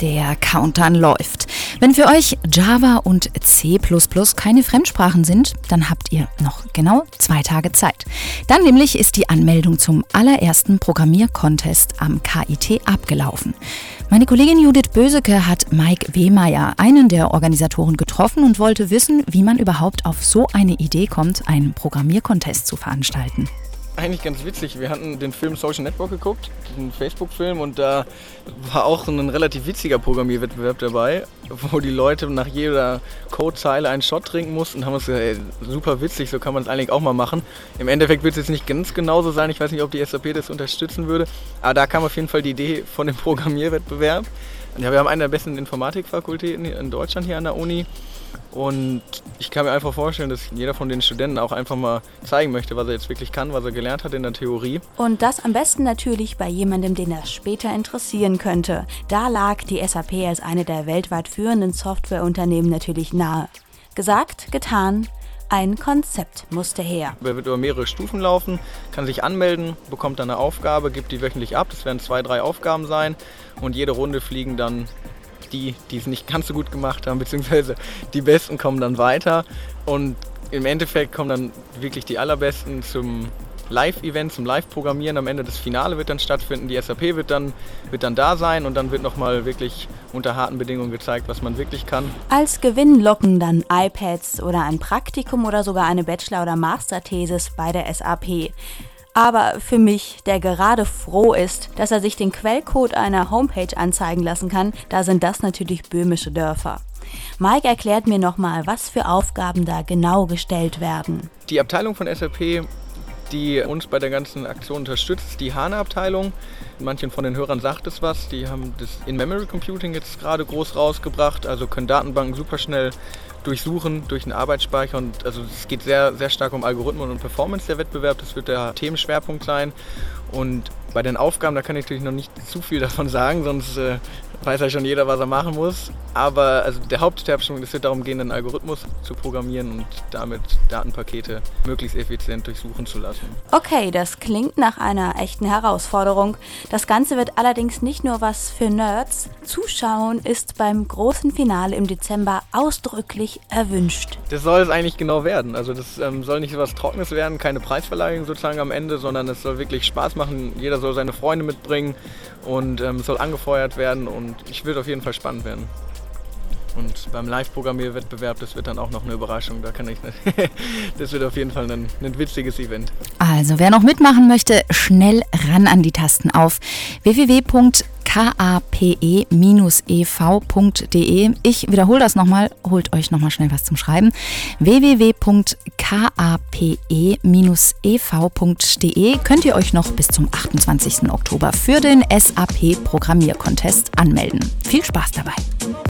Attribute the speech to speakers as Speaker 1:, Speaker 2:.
Speaker 1: Der Countdown läuft. Wenn für euch Java und C keine Fremdsprachen sind, dann habt ihr noch genau zwei Tage Zeit. Dann nämlich ist die Anmeldung zum allerersten Programmiercontest am KIT abgelaufen. Meine Kollegin Judith Böseke hat Mike Wehmeier, einen der Organisatoren, getroffen und wollte wissen, wie man überhaupt auf so eine Idee kommt, einen Programmiercontest zu veranstalten
Speaker 2: eigentlich ganz witzig. Wir hatten den Film Social Network geguckt, den Facebook-Film, und da war auch ein relativ witziger Programmierwettbewerb dabei, wo die Leute nach jeder Codezeile einen Shot trinken mussten und haben uns gesagt, ey, super witzig, so kann man es eigentlich auch mal machen. Im Endeffekt wird es jetzt nicht ganz genauso sein, ich weiß nicht, ob die SAP das unterstützen würde, aber da kam auf jeden Fall die Idee von dem Programmierwettbewerb. Ja, wir haben eine der besten Informatikfakultäten in Deutschland hier an der Uni und ich kann mir einfach vorstellen, dass jeder von den Studenten auch einfach mal zeigen möchte, was er jetzt wirklich kann, was er gelernt hat in der Theorie.
Speaker 1: Und das am besten natürlich bei jemandem, den das später interessieren könnte. Da lag die SAP als eine der weltweit führenden Softwareunternehmen natürlich nahe. Gesagt, getan, ein Konzept musste her.
Speaker 2: Er wird über mehrere Stufen laufen, kann sich anmelden, bekommt dann eine Aufgabe, gibt die wöchentlich ab. Das werden zwei, drei Aufgaben sein und jede Runde fliegen dann die, die es nicht ganz so gut gemacht haben, beziehungsweise die Besten kommen dann weiter und im Endeffekt kommen dann wirklich die Allerbesten zum Live-Event, zum Live-Programmieren. Am Ende das Finale wird dann stattfinden, die SAP wird dann, wird dann da sein und dann wird nochmal wirklich unter harten Bedingungen gezeigt, was man wirklich kann.
Speaker 1: Als Gewinn locken dann iPads oder ein Praktikum oder sogar eine Bachelor- oder Masterthesis bei der SAP aber für mich, der gerade froh ist, dass er sich den Quellcode einer Homepage anzeigen lassen kann, da sind das natürlich böhmische Dörfer. Mike erklärt mir nochmal, was für Aufgaben da genau gestellt werden.
Speaker 2: Die Abteilung von SAP, die uns bei der ganzen Aktion unterstützt, die HANA-Abteilung. Manchen von den Hörern sagt es was. Die haben das In-Memory Computing jetzt gerade groß rausgebracht, also können Datenbanken super schnell durchsuchen durch einen Arbeitsspeicher. Und also es geht sehr, sehr stark um Algorithmen und Performance der Wettbewerb. Das wird der Themenschwerpunkt sein. Und bei den Aufgaben, da kann ich natürlich noch nicht zu viel davon sagen, sonst äh, weiß ja schon jeder, was er machen muss. Aber also der Hauptschwerpunkt, es wird darum gehen, einen Algorithmus zu programmieren und damit Datenpakete möglichst effizient durchsuchen zu lassen.
Speaker 1: Okay, das klingt nach einer echten Herausforderung. Das Ganze wird allerdings nicht nur was für Nerds. Zuschauen ist beim großen Finale im Dezember ausdrücklich erwünscht.
Speaker 2: Das soll es eigentlich genau werden. Also das ähm, soll nicht so was Trockenes werden, keine Preisverleihung sozusagen am Ende, sondern es soll wirklich Spaß machen. Jeder soll seine Freunde mitbringen und ähm, soll angefeuert werden und ich wird auf jeden Fall spannend werden. Und beim Live-Programmierwettbewerb, das wird dann auch noch eine Überraschung. Da kann ich nicht. das wird auf jeden Fall ein, ein witziges Event.
Speaker 1: Also, wer noch mitmachen möchte, schnell ran an die Tasten auf www.kape-ev.de. Ich wiederhole das nochmal, holt euch nochmal schnell was zum Schreiben. www.kape-ev.de könnt ihr euch noch bis zum 28. Oktober für den SAP Programmiercontest anmelden. Viel Spaß dabei!